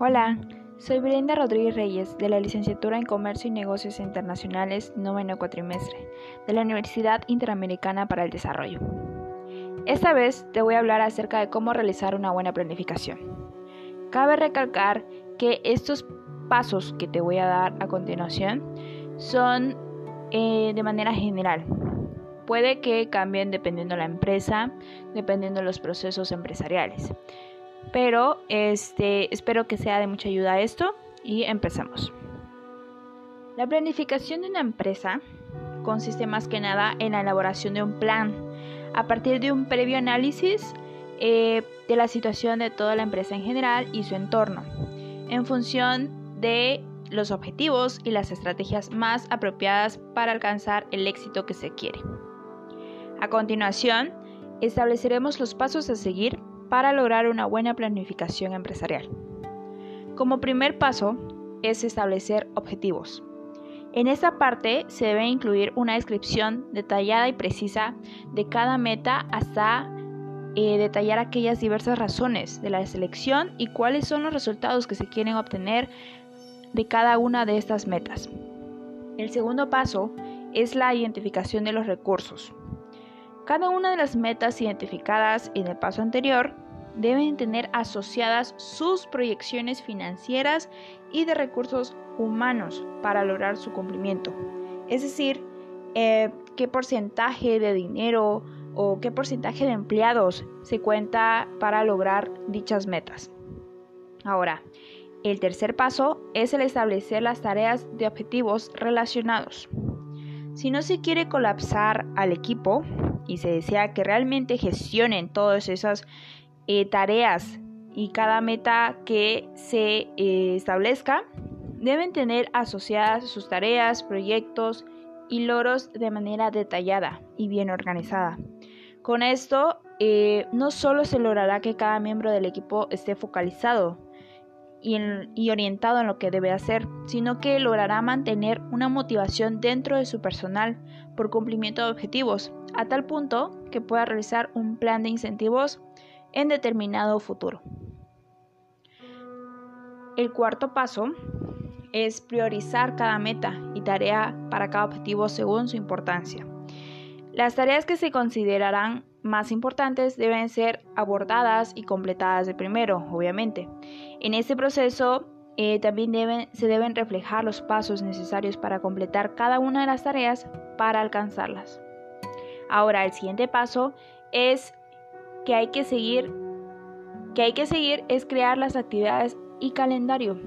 Hola, soy Brenda Rodríguez Reyes de la Licenciatura en Comercio y Negocios Internacionales, noveno cuatrimestre, de la Universidad Interamericana para el Desarrollo. Esta vez te voy a hablar acerca de cómo realizar una buena planificación. Cabe recalcar que estos pasos que te voy a dar a continuación son eh, de manera general. Puede que cambien dependiendo de la empresa, dependiendo de los procesos empresariales. Pero este, espero que sea de mucha ayuda esto y empecemos. La planificación de una empresa consiste más que nada en la elaboración de un plan a partir de un previo análisis eh, de la situación de toda la empresa en general y su entorno, en función de los objetivos y las estrategias más apropiadas para alcanzar el éxito que se quiere. A continuación, estableceremos los pasos a seguir para lograr una buena planificación empresarial. Como primer paso es establecer objetivos. En esta parte se debe incluir una descripción detallada y precisa de cada meta hasta eh, detallar aquellas diversas razones de la selección y cuáles son los resultados que se quieren obtener de cada una de estas metas. El segundo paso es la identificación de los recursos. Cada una de las metas identificadas en el paso anterior deben tener asociadas sus proyecciones financieras y de recursos humanos para lograr su cumplimiento. Es decir, eh, qué porcentaje de dinero o qué porcentaje de empleados se cuenta para lograr dichas metas. Ahora, el tercer paso es el establecer las tareas de objetivos relacionados. Si no se quiere colapsar al equipo, y se desea que realmente gestionen todas esas eh, tareas y cada meta que se eh, establezca, deben tener asociadas sus tareas, proyectos y logros de manera detallada y bien organizada. Con esto, eh, no solo se logrará que cada miembro del equipo esté focalizado y, orientado en lo que debe hacer, sino que logrará mantener una motivación dentro de su personal por cumplimiento de objetivos, a tal punto que pueda realizar un plan de incentivos en determinado futuro. El cuarto paso es priorizar cada meta y tarea para cada objetivo según su importancia. Las tareas que se considerarán más importantes deben ser abordadas y completadas de primero, obviamente. En este proceso eh, también se deben reflejar los pasos necesarios para completar cada una de las tareas para alcanzarlas. Ahora, el siguiente paso es que hay que seguir que hay que seguir es crear las actividades y calendario.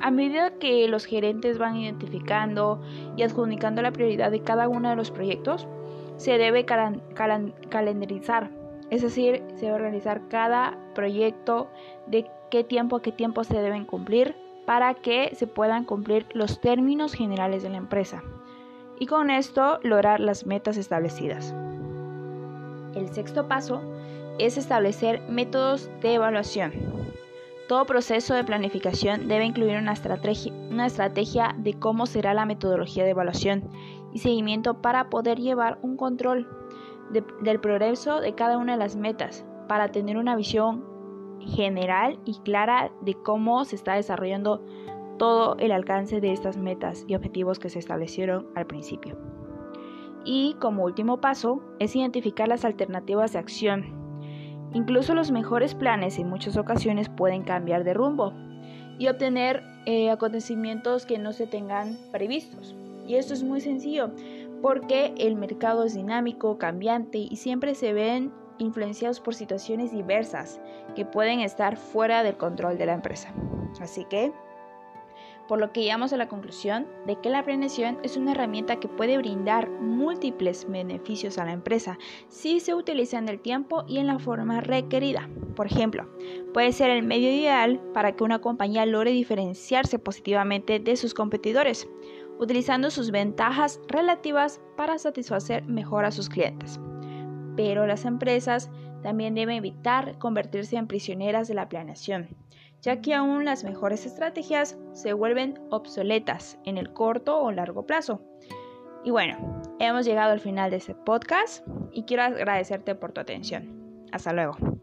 A medida que los gerentes van identificando y adjudicando la prioridad de cada uno de los proyectos, se debe calendarizar, es decir, se debe organizar cada proyecto de qué tiempo a qué tiempo se deben cumplir para que se puedan cumplir los términos generales de la empresa y con esto lograr las metas establecidas. El sexto paso es establecer métodos de evaluación. Todo proceso de planificación debe incluir una estrategia, de cómo será la metodología de evaluación y seguimiento para poder llevar un control del progreso de cada una de las metas, para tener una visión general y clara de cómo se está desarrollando todo el alcance de estas metas y objetivos que se establecieron al principio. Y como último paso es identificar las alternativas de acción. Incluso los mejores planes en muchas ocasiones pueden cambiar de rumbo y obtener eh, acontecimientos que no se tengan previstos. Y esto es muy sencillo porque el mercado es dinámico, cambiante y siempre se ven influenciados por situaciones diversas que pueden estar fuera del control de la empresa. Así que, por lo que llegamos a la conclusión de que la planeación es una herramienta que puede brindar múltiples beneficios a la empresa si se utiliza en el tiempo y en la forma requerida. Por ejemplo, puede ser el medio ideal para que una compañía logre diferenciarse positivamente de sus competidores utilizando sus ventajas relativas para satisfacer mejor a sus clientes. Pero las empresas también deben evitar convertirse en prisioneras de la planeación, ya que aún las mejores estrategias se vuelven obsoletas en el corto o largo plazo. Y bueno, hemos llegado al final de este podcast y quiero agradecerte por tu atención. Hasta luego.